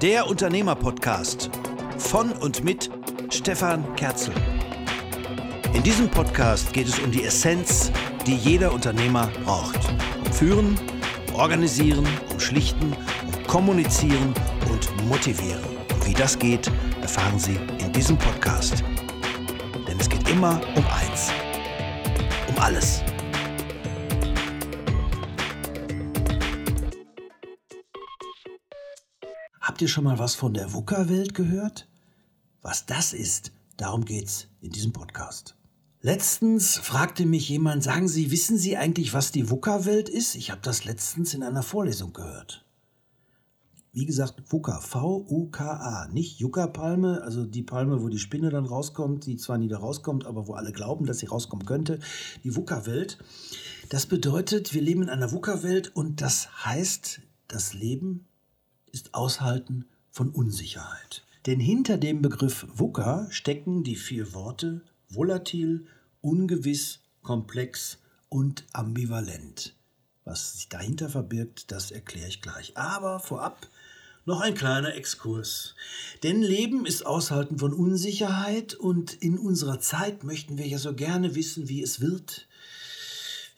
Der Unternehmer-Podcast von und mit Stefan Kerzel. In diesem Podcast geht es um die Essenz, die jeder Unternehmer braucht. Um Führen, Organisieren, um Schlichten, um Kommunizieren und Motivieren. Und wie das geht, erfahren Sie in diesem Podcast. Denn es geht immer um eins. Um alles. Habt ihr schon mal was von der VUCA-Welt gehört? Was das ist, darum geht's in diesem Podcast. Letztens fragte mich jemand, sagen Sie, wissen Sie eigentlich, was die VUCA-Welt ist? Ich habe das letztens in einer Vorlesung gehört. Wie gesagt, VUCA, V-U-K-A, nicht Yucca-Palme, also die Palme, wo die Spinne dann rauskommt, die zwar nie da rauskommt, aber wo alle glauben, dass sie rauskommen könnte. Die VUCA-Welt. Das bedeutet, wir leben in einer VUCA-Welt und das heißt, das Leben ist Aushalten von Unsicherheit. Denn hinter dem Begriff VUCA stecken die vier Worte volatil, ungewiss, komplex und ambivalent. Was sich dahinter verbirgt, das erkläre ich gleich. Aber vorab noch ein kleiner Exkurs. Denn Leben ist Aushalten von Unsicherheit und in unserer Zeit möchten wir ja so gerne wissen, wie es wird,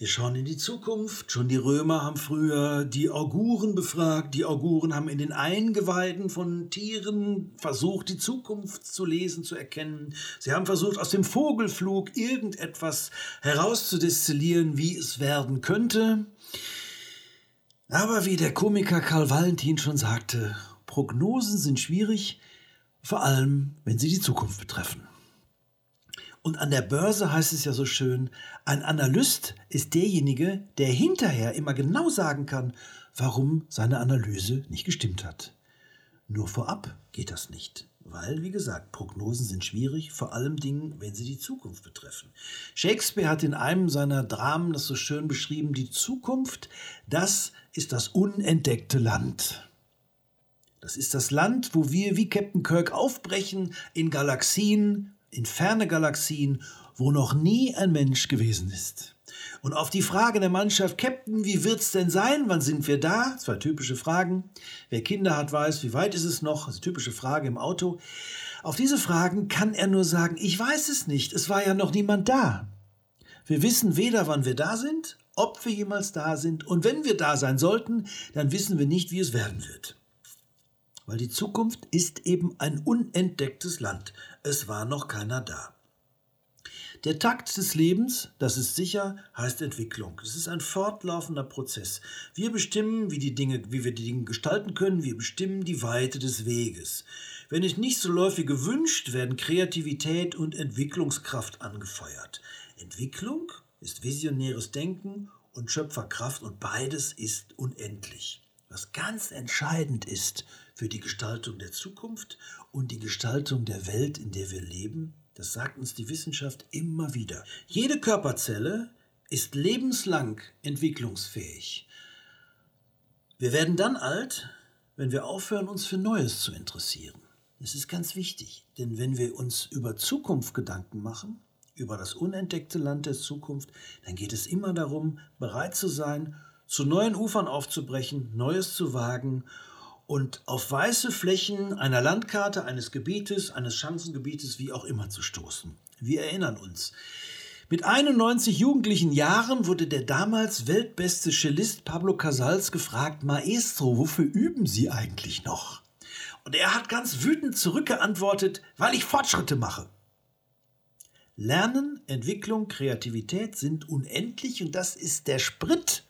wir schauen in die Zukunft. Schon die Römer haben früher die Auguren befragt. Die Auguren haben in den Eingeweiden von Tieren versucht, die Zukunft zu lesen, zu erkennen. Sie haben versucht, aus dem Vogelflug irgendetwas herauszudestillieren, wie es werden könnte. Aber wie der Komiker Karl Valentin schon sagte, Prognosen sind schwierig, vor allem wenn sie die Zukunft betreffen. Und an der Börse heißt es ja so schön, ein Analyst ist derjenige, der hinterher immer genau sagen kann, warum seine Analyse nicht gestimmt hat. Nur vorab geht das nicht, weil, wie gesagt, Prognosen sind schwierig, vor allem Dingen, wenn sie die Zukunft betreffen. Shakespeare hat in einem seiner Dramen das so schön beschrieben, die Zukunft, das ist das unentdeckte Land. Das ist das Land, wo wir wie Captain Kirk aufbrechen in Galaxien, in ferne Galaxien, wo noch nie ein Mensch gewesen ist. Und auf die Frage der Mannschaft, Captain, wie wird's denn sein? Wann sind wir da? Zwei typische Fragen. Wer Kinder hat, weiß, wie weit ist es noch? Das ist eine typische Frage im Auto. Auf diese Fragen kann er nur sagen, ich weiß es nicht. Es war ja noch niemand da. Wir wissen weder, wann wir da sind, ob wir jemals da sind. Und wenn wir da sein sollten, dann wissen wir nicht, wie es werden wird. Weil die Zukunft ist eben ein unentdecktes Land. Es war noch keiner da. Der Takt des Lebens, das ist sicher, heißt Entwicklung. Es ist ein fortlaufender Prozess. Wir bestimmen, wie, die Dinge, wie wir die Dinge gestalten können. Wir bestimmen die Weite des Weges. Wenn es nicht so läuft wie gewünscht, werden Kreativität und Entwicklungskraft angefeuert. Entwicklung ist visionäres Denken und Schöpferkraft und beides ist unendlich. Was ganz entscheidend ist für die Gestaltung der Zukunft und die Gestaltung der Welt, in der wir leben, das sagt uns die Wissenschaft immer wieder. Jede Körperzelle ist lebenslang entwicklungsfähig. Wir werden dann alt, wenn wir aufhören, uns für Neues zu interessieren. Das ist ganz wichtig, denn wenn wir uns über Zukunft Gedanken machen, über das unentdeckte Land der Zukunft, dann geht es immer darum, bereit zu sein, zu neuen Ufern aufzubrechen, Neues zu wagen und auf weiße Flächen einer Landkarte, eines Gebietes, eines Schanzengebietes, wie auch immer zu stoßen. Wir erinnern uns. Mit 91 jugendlichen Jahren wurde der damals weltbeste Cellist Pablo Casals gefragt, Maestro, wofür üben Sie eigentlich noch? Und er hat ganz wütend zurückgeantwortet, weil ich Fortschritte mache. Lernen, Entwicklung, Kreativität sind unendlich und das ist der Sprit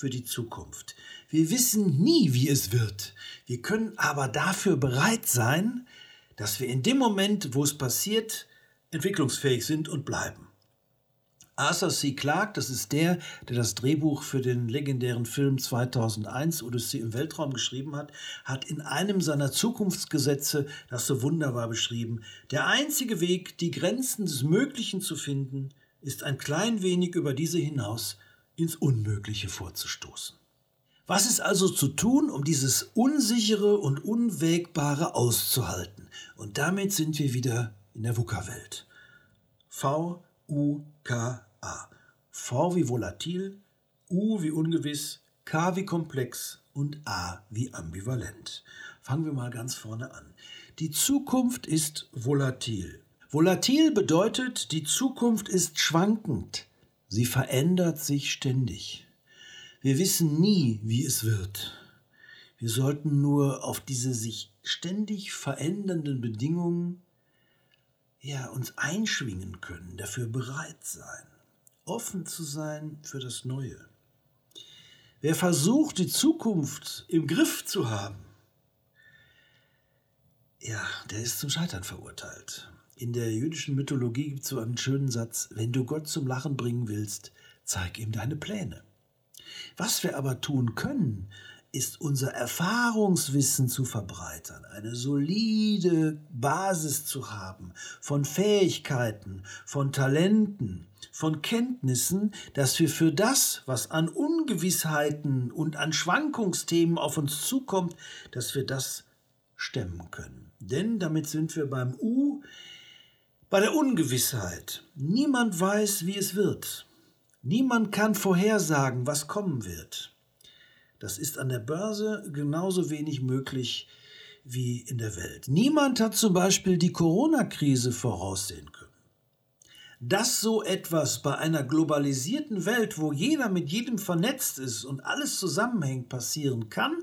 für die Zukunft. Wir wissen nie, wie es wird. Wir können aber dafür bereit sein, dass wir in dem Moment, wo es passiert, entwicklungsfähig sind und bleiben. Arthur C. Clarke, das ist der, der das Drehbuch für den legendären Film 2001 Odyssee im Weltraum geschrieben hat, hat in einem seiner Zukunftsgesetze das so wunderbar beschrieben. Der einzige Weg, die Grenzen des Möglichen zu finden, ist ein klein wenig über diese hinaus ins Unmögliche vorzustoßen. Was ist also zu tun, um dieses Unsichere und Unwägbare auszuhalten? Und damit sind wir wieder in der VUCA-Welt. V-U-K-A. V wie volatil, U wie ungewiss, K wie komplex und A wie ambivalent. Fangen wir mal ganz vorne an. Die Zukunft ist volatil. Volatil bedeutet, die Zukunft ist schwankend. Sie verändert sich ständig. Wir wissen nie, wie es wird. Wir sollten nur auf diese sich ständig verändernden Bedingungen ja, uns einschwingen können, dafür bereit sein, offen zu sein für das Neue. Wer versucht, die Zukunft im Griff zu haben, ja, der ist zum Scheitern verurteilt. In der jüdischen Mythologie gibt es so einen schönen Satz, wenn du Gott zum Lachen bringen willst, zeig ihm deine Pläne. Was wir aber tun können, ist unser Erfahrungswissen zu verbreitern, eine solide Basis zu haben von Fähigkeiten, von Talenten, von Kenntnissen, dass wir für das, was an Ungewissheiten und an Schwankungsthemen auf uns zukommt, dass wir das stemmen können. Denn damit sind wir beim U, bei der Ungewissheit. Niemand weiß, wie es wird. Niemand kann vorhersagen, was kommen wird. Das ist an der Börse genauso wenig möglich wie in der Welt. Niemand hat zum Beispiel die Corona-Krise voraussehen können. Dass so etwas bei einer globalisierten Welt, wo jeder mit jedem vernetzt ist und alles zusammenhängt, passieren kann,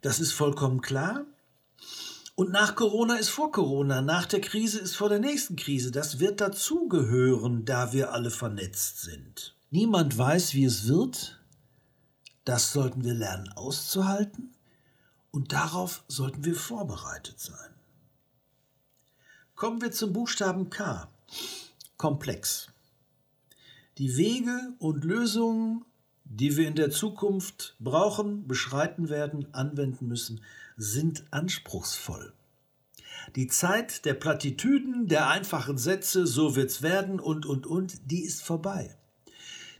das ist vollkommen klar. Und nach Corona ist vor Corona, nach der Krise ist vor der nächsten Krise. Das wird dazugehören, da wir alle vernetzt sind. Niemand weiß, wie es wird. Das sollten wir lernen auszuhalten und darauf sollten wir vorbereitet sein. Kommen wir zum Buchstaben K. Komplex. Die Wege und Lösungen, die wir in der Zukunft brauchen, beschreiten werden, anwenden müssen, sind anspruchsvoll. Die Zeit der Plattitüden, der einfachen Sätze, so wird's werden und, und, und, die ist vorbei.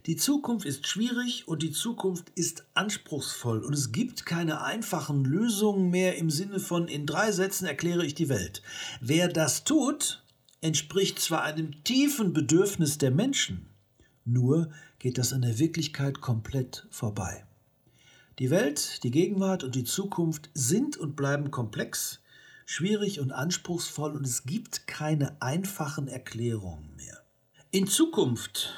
Die Zukunft ist schwierig und die Zukunft ist anspruchsvoll und es gibt keine einfachen Lösungen mehr im Sinne von in drei Sätzen erkläre ich die Welt. Wer das tut, entspricht zwar einem tiefen Bedürfnis der Menschen, nur geht das an der Wirklichkeit komplett vorbei. Die Welt, die Gegenwart und die Zukunft sind und bleiben komplex, schwierig und anspruchsvoll und es gibt keine einfachen Erklärungen mehr. In Zukunft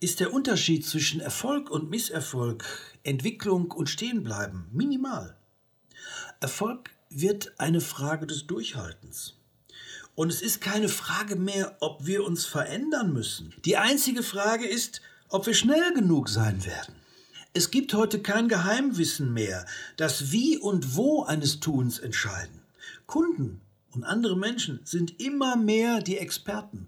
ist der Unterschied zwischen Erfolg und Misserfolg, Entwicklung und Stehenbleiben minimal. Erfolg wird eine Frage des Durchhaltens. Und es ist keine Frage mehr, ob wir uns verändern müssen. Die einzige Frage ist, ob wir schnell genug sein werden. Es gibt heute kein Geheimwissen mehr, das Wie und Wo eines Tuns entscheiden. Kunden und andere Menschen sind immer mehr die Experten.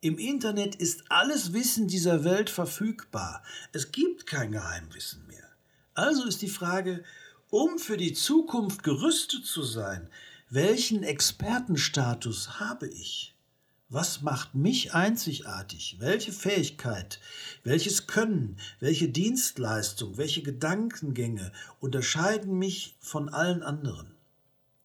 Im Internet ist alles Wissen dieser Welt verfügbar. Es gibt kein Geheimwissen mehr. Also ist die Frage, um für die Zukunft gerüstet zu sein, welchen Expertenstatus habe ich? Was macht mich einzigartig? Welche Fähigkeit, welches Können, welche Dienstleistung, welche Gedankengänge unterscheiden mich von allen anderen?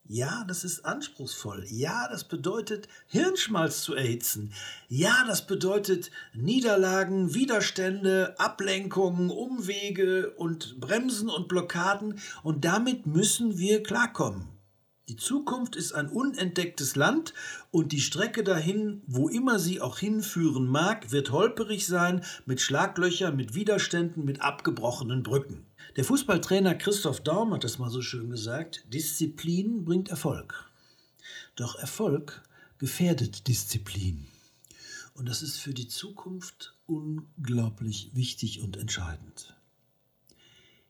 Ja, das ist anspruchsvoll. Ja, das bedeutet Hirnschmalz zu erhitzen. Ja, das bedeutet Niederlagen, Widerstände, Ablenkungen, Umwege und Bremsen und Blockaden. Und damit müssen wir klarkommen. Die Zukunft ist ein unentdecktes Land und die Strecke dahin, wo immer sie auch hinführen mag, wird holperig sein, mit Schlaglöchern, mit Widerständen, mit abgebrochenen Brücken. Der Fußballtrainer Christoph Daum hat das mal so schön gesagt, Disziplin bringt Erfolg. Doch Erfolg gefährdet Disziplin. Und das ist für die Zukunft unglaublich wichtig und entscheidend.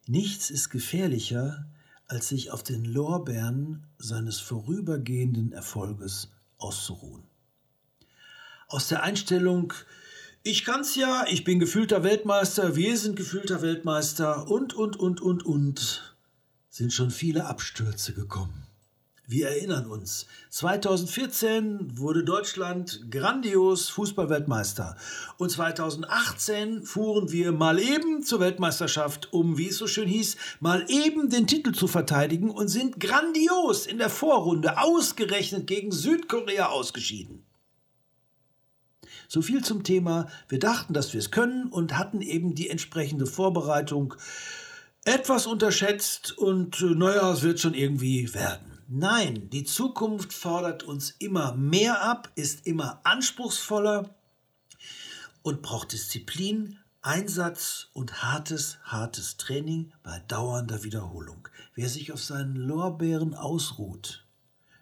Nichts ist gefährlicher, als sich auf den Lorbeeren seines vorübergehenden Erfolges auszuruhen. Aus der Einstellung, ich kann's ja, ich bin gefühlter Weltmeister, wir sind gefühlter Weltmeister und, und, und, und, und, sind schon viele Abstürze gekommen. Wir erinnern uns, 2014 wurde Deutschland grandios Fußballweltmeister und 2018 fuhren wir mal eben zur Weltmeisterschaft, um, wie es so schön hieß, mal eben den Titel zu verteidigen und sind grandios in der Vorrunde ausgerechnet gegen Südkorea ausgeschieden. So viel zum Thema, wir dachten, dass wir es können und hatten eben die entsprechende Vorbereitung etwas unterschätzt und äh, naja, es wird schon irgendwie werden. Nein, die Zukunft fordert uns immer mehr ab, ist immer anspruchsvoller und braucht Disziplin, Einsatz und hartes, hartes Training bei dauernder Wiederholung. Wer sich auf seinen Lorbeeren ausruht,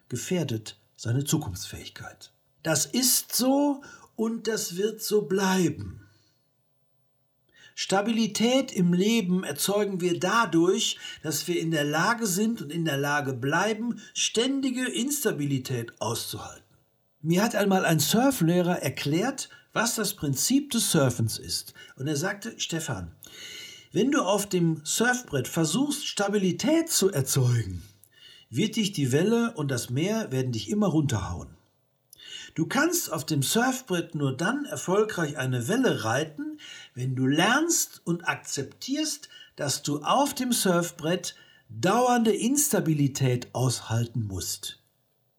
gefährdet seine Zukunftsfähigkeit. Das ist so und das wird so bleiben. Stabilität im Leben erzeugen wir dadurch, dass wir in der Lage sind und in der Lage bleiben, ständige Instabilität auszuhalten. Mir hat einmal ein Surflehrer erklärt, was das Prinzip des Surfens ist. Und er sagte, Stefan, wenn du auf dem Surfbrett versuchst, Stabilität zu erzeugen, wird dich die Welle und das Meer werden dich immer runterhauen. Du kannst auf dem Surfbrett nur dann erfolgreich eine Welle reiten, wenn du lernst und akzeptierst, dass du auf dem Surfbrett dauernde Instabilität aushalten musst.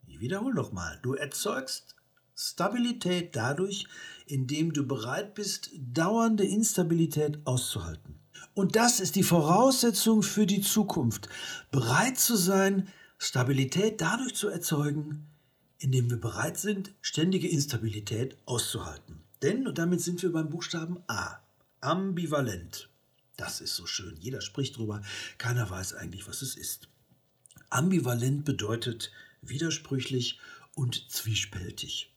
Ich wiederhole nochmal, du erzeugst Stabilität dadurch, indem du bereit bist, dauernde Instabilität auszuhalten. Und das ist die Voraussetzung für die Zukunft. Bereit zu sein, Stabilität dadurch zu erzeugen, indem wir bereit sind, ständige Instabilität auszuhalten. Denn, und damit sind wir beim Buchstaben A, ambivalent. Das ist so schön. Jeder spricht drüber, keiner weiß eigentlich, was es ist. Ambivalent bedeutet widersprüchlich und zwiespältig.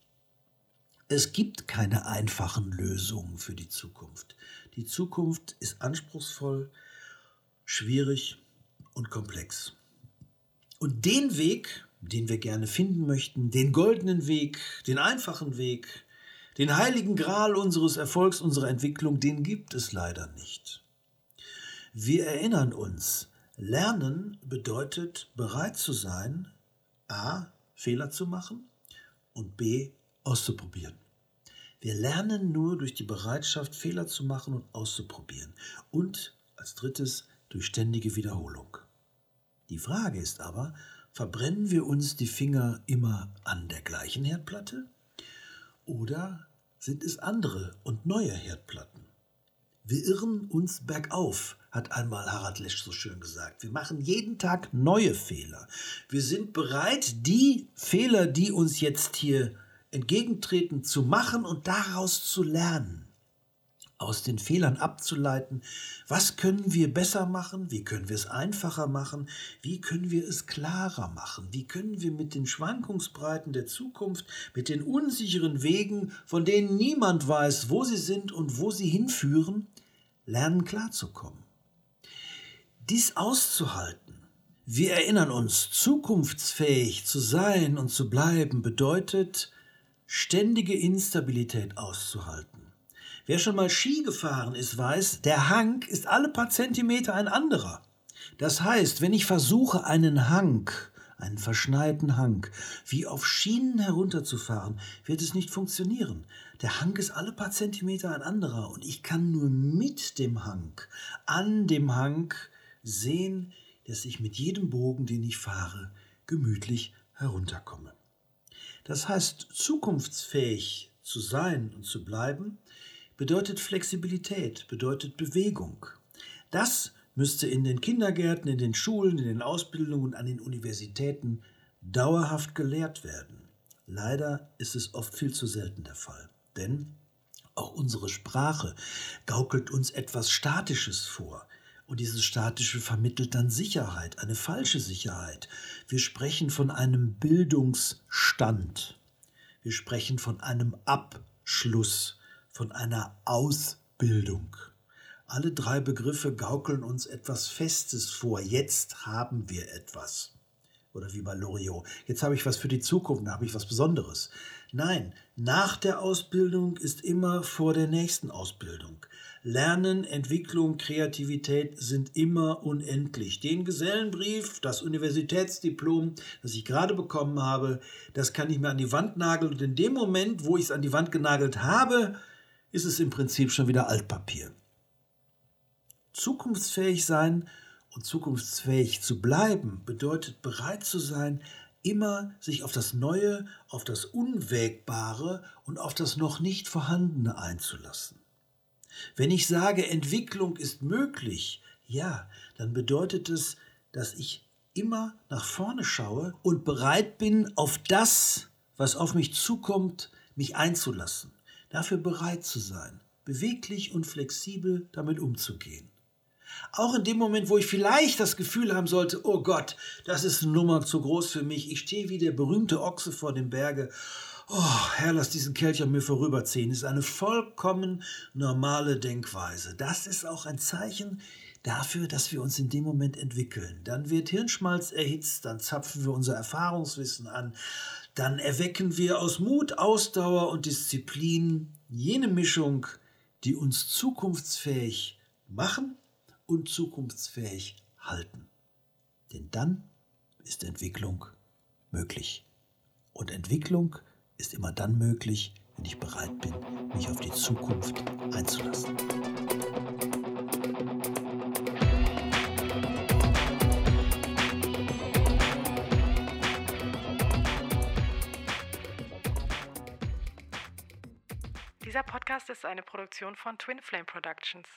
Es gibt keine einfachen Lösungen für die Zukunft. Die Zukunft ist anspruchsvoll, schwierig und komplex. Und den Weg, den wir gerne finden möchten, den goldenen Weg, den einfachen Weg, den heiligen Gral unseres Erfolgs, unserer Entwicklung, den gibt es leider nicht. Wir erinnern uns, Lernen bedeutet bereit zu sein, a. Fehler zu machen und b auszuprobieren. Wir lernen nur durch die Bereitschaft, Fehler zu machen und auszuprobieren. Und als drittes durch ständige Wiederholung. Die Frage ist aber, verbrennen wir uns die Finger immer an der gleichen Herdplatte? Oder sind es andere und neue Herdplatten? Wir irren uns bergauf, hat einmal Harald Lesch so schön gesagt. Wir machen jeden Tag neue Fehler. Wir sind bereit, die Fehler, die uns jetzt hier entgegentreten, zu machen und daraus zu lernen. Aus den Fehlern abzuleiten, was können wir besser machen, wie können wir es einfacher machen, wie können wir es klarer machen, wie können wir mit den Schwankungsbreiten der Zukunft, mit den unsicheren Wegen, von denen niemand weiß, wo sie sind und wo sie hinführen, lernen klarzukommen. Dies auszuhalten, wir erinnern uns, zukunftsfähig zu sein und zu bleiben bedeutet, ständige Instabilität auszuhalten. Wer schon mal Ski gefahren ist, weiß, der Hang ist alle paar Zentimeter ein anderer. Das heißt, wenn ich versuche, einen Hang, einen verschneiten Hang, wie auf Schienen herunterzufahren, wird es nicht funktionieren. Der Hang ist alle paar Zentimeter ein anderer und ich kann nur mit dem Hang, an dem Hang sehen, dass ich mit jedem Bogen, den ich fahre, gemütlich herunterkomme. Das heißt, zukunftsfähig zu sein und zu bleiben, bedeutet Flexibilität, bedeutet Bewegung. Das müsste in den Kindergärten, in den Schulen, in den Ausbildungen und an den Universitäten dauerhaft gelehrt werden. Leider ist es oft viel zu selten der Fall. Denn auch unsere Sprache gaukelt uns etwas Statisches vor. Und dieses Statische vermittelt dann Sicherheit, eine falsche Sicherheit. Wir sprechen von einem Bildungsstand. Wir sprechen von einem Abschluss, von einer Ausbildung. Alle drei Begriffe gaukeln uns etwas Festes vor. Jetzt haben wir etwas. Oder wie bei Loriot. Jetzt habe ich was für die Zukunft, da habe ich was Besonderes. Nein, nach der Ausbildung ist immer vor der nächsten Ausbildung. Lernen, Entwicklung, Kreativität sind immer unendlich. Den Gesellenbrief, das Universitätsdiplom, das ich gerade bekommen habe, das kann ich mir an die Wand nageln. Und in dem Moment, wo ich es an die Wand genagelt habe, ist es im Prinzip schon wieder Altpapier. Zukunftsfähig sein und zukunftsfähig zu bleiben bedeutet bereit zu sein, immer sich auf das Neue, auf das Unwägbare und auf das noch nicht Vorhandene einzulassen. Wenn ich sage, Entwicklung ist möglich, Ja, dann bedeutet es, dass ich immer nach vorne schaue und bereit bin, auf das, was auf mich zukommt, mich einzulassen. Dafür bereit zu sein, beweglich und flexibel damit umzugehen. Auch in dem Moment, wo ich vielleicht das Gefühl haben sollte, oh Gott, das ist eine Nummer zu groß für mich. Ich stehe wie der berühmte Ochse vor dem Berge. Oh, Herr, lass diesen Kelch an mir vorüberziehen. Ist eine vollkommen normale Denkweise. Das ist auch ein Zeichen dafür, dass wir uns in dem Moment entwickeln. Dann wird Hirnschmalz erhitzt, dann zapfen wir unser Erfahrungswissen an, dann erwecken wir aus Mut, Ausdauer und Disziplin jene Mischung, die uns zukunftsfähig machen und zukunftsfähig halten. Denn dann ist Entwicklung möglich. Und Entwicklung ist immer dann möglich, wenn ich bereit bin, mich auf die Zukunft einzulassen. Dieser Podcast ist eine Produktion von Twin Flame Productions.